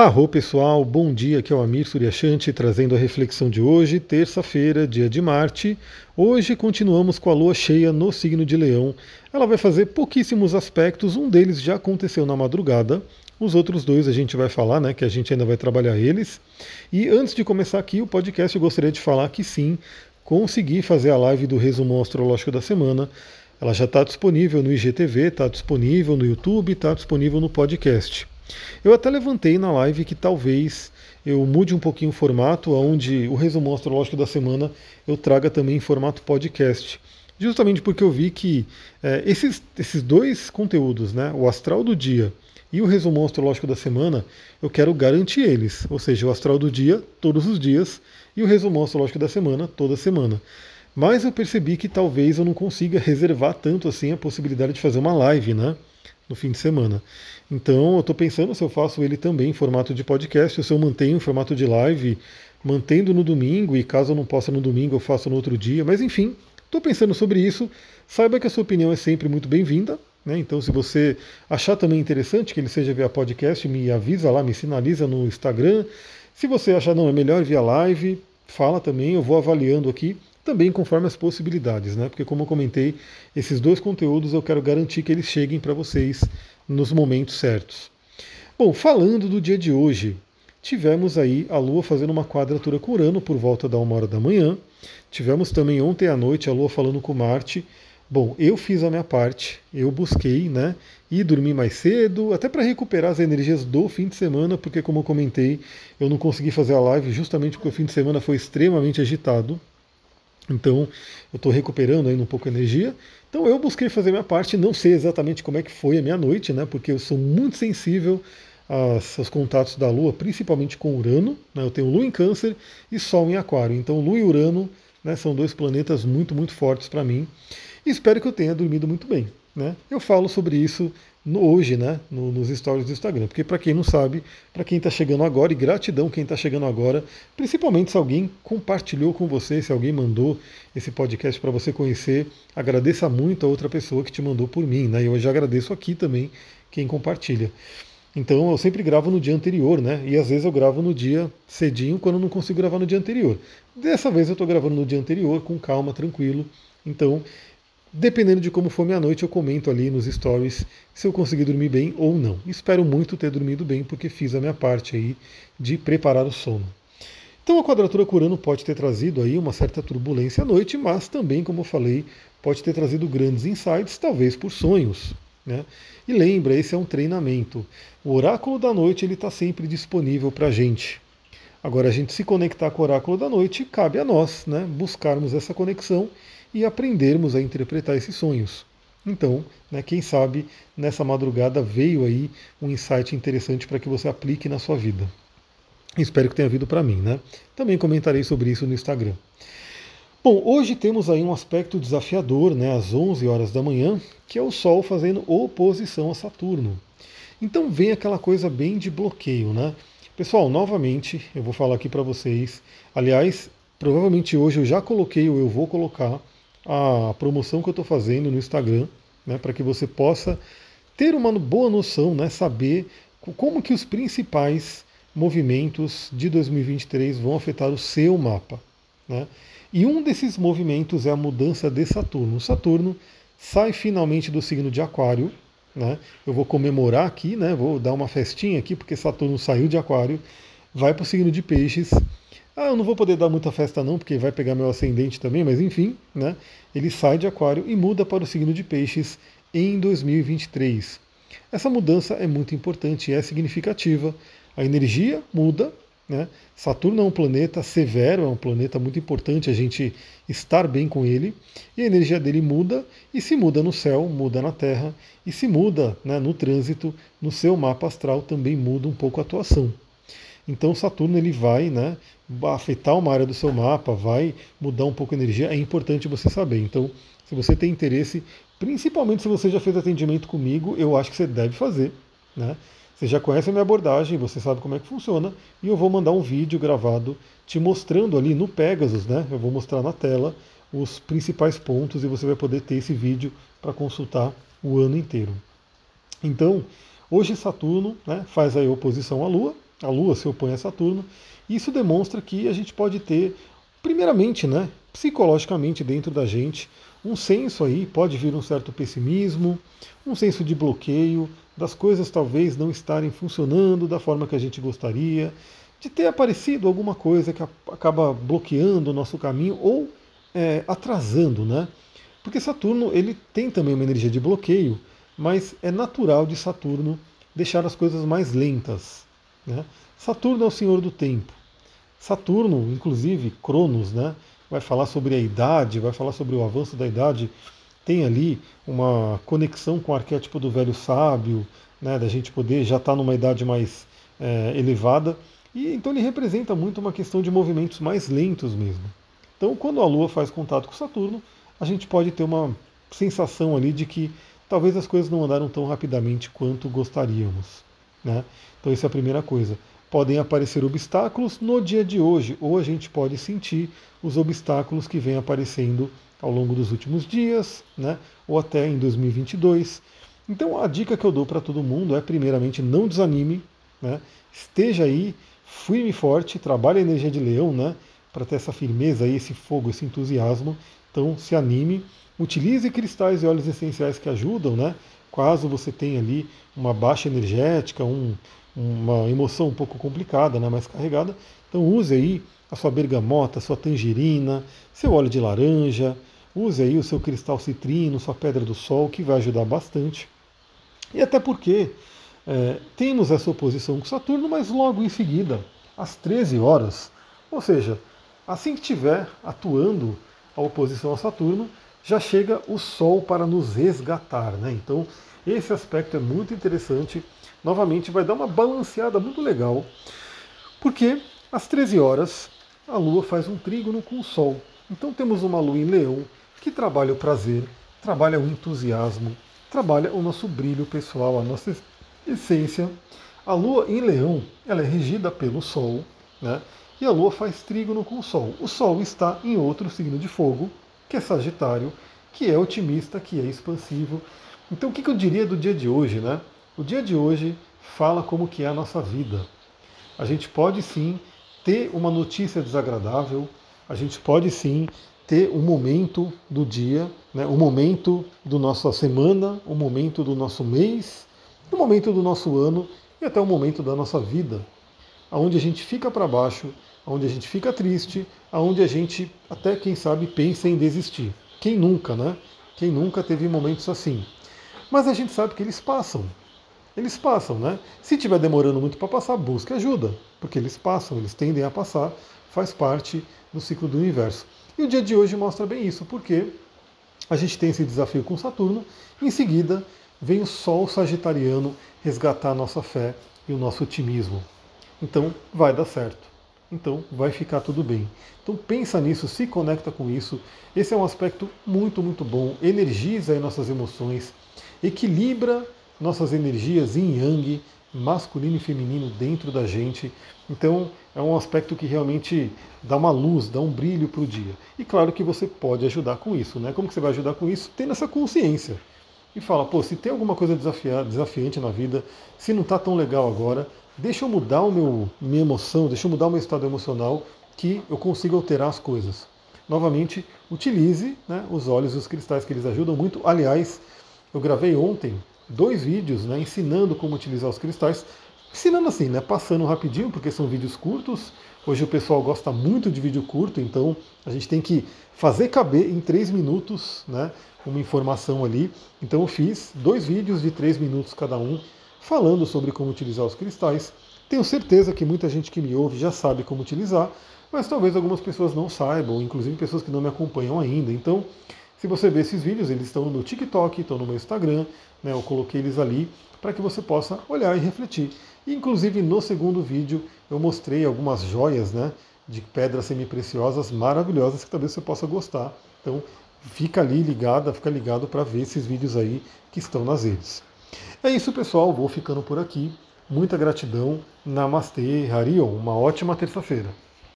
Arro pessoal, bom dia, aqui é o Amir Suryashanti trazendo a reflexão de hoje, terça-feira, dia de Marte. Hoje continuamos com a lua cheia no signo de Leão. Ela vai fazer pouquíssimos aspectos, um deles já aconteceu na madrugada, os outros dois a gente vai falar, né, que a gente ainda vai trabalhar eles. E antes de começar aqui o podcast, eu gostaria de falar que sim, consegui fazer a live do resumo astrológico da semana. Ela já está disponível no IGTV, está disponível no YouTube, está disponível no podcast. Eu até levantei na live que talvez eu mude um pouquinho o formato, onde o resumo astrológico da semana eu traga também em formato podcast. Justamente porque eu vi que é, esses, esses dois conteúdos, né, o astral do dia e o resumo astrológico da semana, eu quero garantir eles. Ou seja, o astral do dia, todos os dias, e o resumo astrológico da semana, toda semana. Mas eu percebi que talvez eu não consiga reservar tanto assim a possibilidade de fazer uma live, né? No fim de semana. Então eu estou pensando se eu faço ele também em formato de podcast, ou se eu mantenho em formato de live, mantendo no domingo, e caso eu não possa no domingo, eu faço no outro dia. Mas enfim, estou pensando sobre isso. Saiba que a sua opinião é sempre muito bem-vinda. Né? Então, se você achar também interessante que ele seja via podcast, me avisa lá, me sinaliza no Instagram. Se você achar não é melhor via live, fala também, eu vou avaliando aqui também conforme as possibilidades, né? Porque como eu comentei, esses dois conteúdos eu quero garantir que eles cheguem para vocês nos momentos certos. Bom, falando do dia de hoje, tivemos aí a Lua fazendo uma quadratura com Urano por volta da uma hora da manhã. Tivemos também ontem à noite a Lua falando com Marte. Bom, eu fiz a minha parte, eu busquei, né, e dormi mais cedo, até para recuperar as energias do fim de semana, porque como eu comentei, eu não consegui fazer a live justamente porque o fim de semana foi extremamente agitado. Então, eu estou recuperando ainda um pouco a energia. Então, eu busquei fazer minha parte, não sei exatamente como é que foi a minha noite, né? Porque eu sou muito sensível aos, aos contatos da Lua, principalmente com Urano. Né? Eu tenho Lua em Câncer e Sol em Aquário. Então, Lua e Urano né, são dois planetas muito, muito fortes para mim. E espero que eu tenha dormido muito bem. Né? Eu falo sobre isso no, hoje, né, no, nos stories do Instagram. Porque para quem não sabe, para quem está chegando agora, e gratidão quem está chegando agora, principalmente se alguém compartilhou com você, se alguém mandou esse podcast para você conhecer, agradeça muito a outra pessoa que te mandou por mim, né? Eu já agradeço aqui também quem compartilha. Então eu sempre gravo no dia anterior, né? E às vezes eu gravo no dia cedinho quando eu não consigo gravar no dia anterior. Dessa vez eu estou gravando no dia anterior, com calma, tranquilo. Então Dependendo de como for minha noite, eu comento ali nos stories se eu consegui dormir bem ou não. Espero muito ter dormido bem, porque fiz a minha parte aí de preparar o sono. Então a quadratura Curano pode ter trazido aí uma certa turbulência à noite, mas também, como eu falei, pode ter trazido grandes insights, talvez por sonhos. Né? E lembra, esse é um treinamento. O oráculo da noite ele está sempre disponível para a gente. Agora, a gente se conectar com o oráculo da noite, cabe a nós né, buscarmos essa conexão e aprendermos a interpretar esses sonhos. Então, né, quem sabe nessa madrugada veio aí um insight interessante para que você aplique na sua vida. Espero que tenha vindo para mim, né? Também comentarei sobre isso no Instagram. Bom, hoje temos aí um aspecto desafiador, né, às 11 horas da manhã, que é o Sol fazendo oposição a Saturno. Então vem aquela coisa bem de bloqueio, né? Pessoal, novamente, eu vou falar aqui para vocês. Aliás, provavelmente hoje eu já coloquei ou eu vou colocar a promoção que eu estou fazendo no Instagram, né, para que você possa ter uma boa noção, né, saber como que os principais movimentos de 2023 vão afetar o seu mapa. Né? E um desses movimentos é a mudança de Saturno. Saturno sai finalmente do signo de Aquário. Né? Eu vou comemorar aqui, né? vou dar uma festinha aqui, porque Saturno saiu de Aquário, vai para o signo de Peixes ah, eu não vou poder dar muita festa não, porque vai pegar meu ascendente também, mas enfim, né? Ele sai de Aquário e muda para o signo de Peixes em 2023. Essa mudança é muito importante é significativa. A energia muda, né? Saturno é um planeta severo, é um planeta muito importante a gente estar bem com ele, e a energia dele muda, e se muda no céu, muda na Terra, e se muda né, no trânsito, no seu mapa astral também muda um pouco a atuação. Então Saturno ele vai né, afetar uma área do seu mapa, vai mudar um pouco a energia, é importante você saber. Então, se você tem interesse, principalmente se você já fez atendimento comigo, eu acho que você deve fazer. Né? Você já conhece a minha abordagem, você sabe como é que funciona, e eu vou mandar um vídeo gravado te mostrando ali no Pegasus, né? Eu vou mostrar na tela os principais pontos e você vai poder ter esse vídeo para consultar o ano inteiro. Então, hoje Saturno né, faz a oposição à Lua, a Lua se opõe a Saturno. Isso demonstra que a gente pode ter, primeiramente, né, psicologicamente dentro da gente, um senso aí, pode vir um certo pessimismo, um senso de bloqueio, das coisas talvez não estarem funcionando da forma que a gente gostaria, de ter aparecido alguma coisa que acaba bloqueando o nosso caminho ou é, atrasando, né? Porque Saturno ele tem também uma energia de bloqueio, mas é natural de Saturno deixar as coisas mais lentas. Né? Saturno é o senhor do tempo. Saturno, inclusive, Cronos, né, vai falar sobre a idade, vai falar sobre o avanço da idade. Tem ali uma conexão com o arquétipo do velho sábio, né, da gente poder já estar tá numa idade mais é, elevada. E então ele representa muito uma questão de movimentos mais lentos mesmo. Então, quando a Lua faz contato com Saturno, a gente pode ter uma sensação ali de que talvez as coisas não andaram tão rapidamente quanto gostaríamos. Né? Então, essa é a primeira coisa. Podem aparecer obstáculos no dia de hoje, ou a gente pode sentir os obstáculos que vêm aparecendo ao longo dos últimos dias, né? ou até em 2022. Então, a dica que eu dou para todo mundo é, primeiramente, não desanime, né? esteja aí firme e forte, trabalhe a energia de leão, né? para ter essa firmeza, aí, esse fogo, esse entusiasmo. Então, se anime Utilize cristais e óleos essenciais que ajudam, né? Caso você tenha ali uma baixa energética, um, uma emoção um pouco complicada, né, mais carregada, então use aí a sua bergamota, a sua tangerina, seu óleo de laranja, use aí o seu cristal citrino, sua pedra do sol, que vai ajudar bastante. E até porque é, temos essa oposição com Saturno, mas logo em seguida, às 13 horas, ou seja, assim que estiver atuando a oposição a Saturno, já chega o Sol para nos resgatar. Né? Então, esse aspecto é muito interessante. Novamente, vai dar uma balanceada muito legal, porque às 13 horas a Lua faz um trígono com o Sol. Então, temos uma Lua em Leão que trabalha o prazer, trabalha o entusiasmo, trabalha o nosso brilho pessoal, a nossa essência. A Lua em Leão ela é regida pelo Sol, né? e a Lua faz trígono com o Sol. O Sol está em outro signo de fogo, que é Sagitário, que é otimista, que é expansivo. Então o que eu diria do dia de hoje, né? O dia de hoje fala como que é a nossa vida. A gente pode sim ter uma notícia desagradável, a gente pode sim ter um momento do dia, né, um momento da nossa semana, um momento do nosso mês, um momento do nosso ano e até um momento da nossa vida, onde a gente fica para baixo, onde a gente fica triste, aonde a gente até quem sabe pensa em desistir. Quem nunca, né? Quem nunca teve momentos assim. Mas a gente sabe que eles passam. Eles passam, né? Se estiver demorando muito para passar, busque ajuda, porque eles passam, eles tendem a passar, faz parte do ciclo do universo. E o dia de hoje mostra bem isso, porque a gente tem esse desafio com Saturno, em seguida vem o Sol Sagitariano resgatar a nossa fé e o nosso otimismo. Então vai dar certo então vai ficar tudo bem. Então pensa nisso, se conecta com isso. Esse é um aspecto muito, muito bom. Energiza nossas emoções, equilibra nossas energias yin yang, masculino e feminino dentro da gente. Então é um aspecto que realmente dá uma luz, dá um brilho para o dia. E claro que você pode ajudar com isso, né? Como que você vai ajudar com isso? Tendo essa consciência. E fala, pô, se tem alguma coisa desafiante na vida, se não está tão legal agora, deixa eu mudar o meu, minha emoção, deixa eu mudar o meu estado emocional, que eu consiga alterar as coisas. Novamente, utilize né, os óleos e os cristais que eles ajudam muito. Aliás, eu gravei ontem dois vídeos né, ensinando como utilizar os cristais. Ensinando assim, né, passando rapidinho, porque são vídeos curtos. Hoje o pessoal gosta muito de vídeo curto, então a gente tem que fazer caber em três minutos né, uma informação ali. Então eu fiz dois vídeos de três minutos cada um falando sobre como utilizar os cristais. Tenho certeza que muita gente que me ouve já sabe como utilizar, mas talvez algumas pessoas não saibam, inclusive pessoas que não me acompanham ainda. Então, se você ver esses vídeos, eles estão no TikTok, estão no meu Instagram, né, eu coloquei eles ali para que você possa olhar e refletir. Inclusive no segundo vídeo eu mostrei algumas joias né, de pedras semi-preciosas maravilhosas que talvez você possa gostar. Então fica ali ligada, fica ligado para ver esses vídeos aí que estão nas redes. É isso, pessoal. Vou ficando por aqui. Muita gratidão. Namastê, Harion. Uma ótima terça-feira.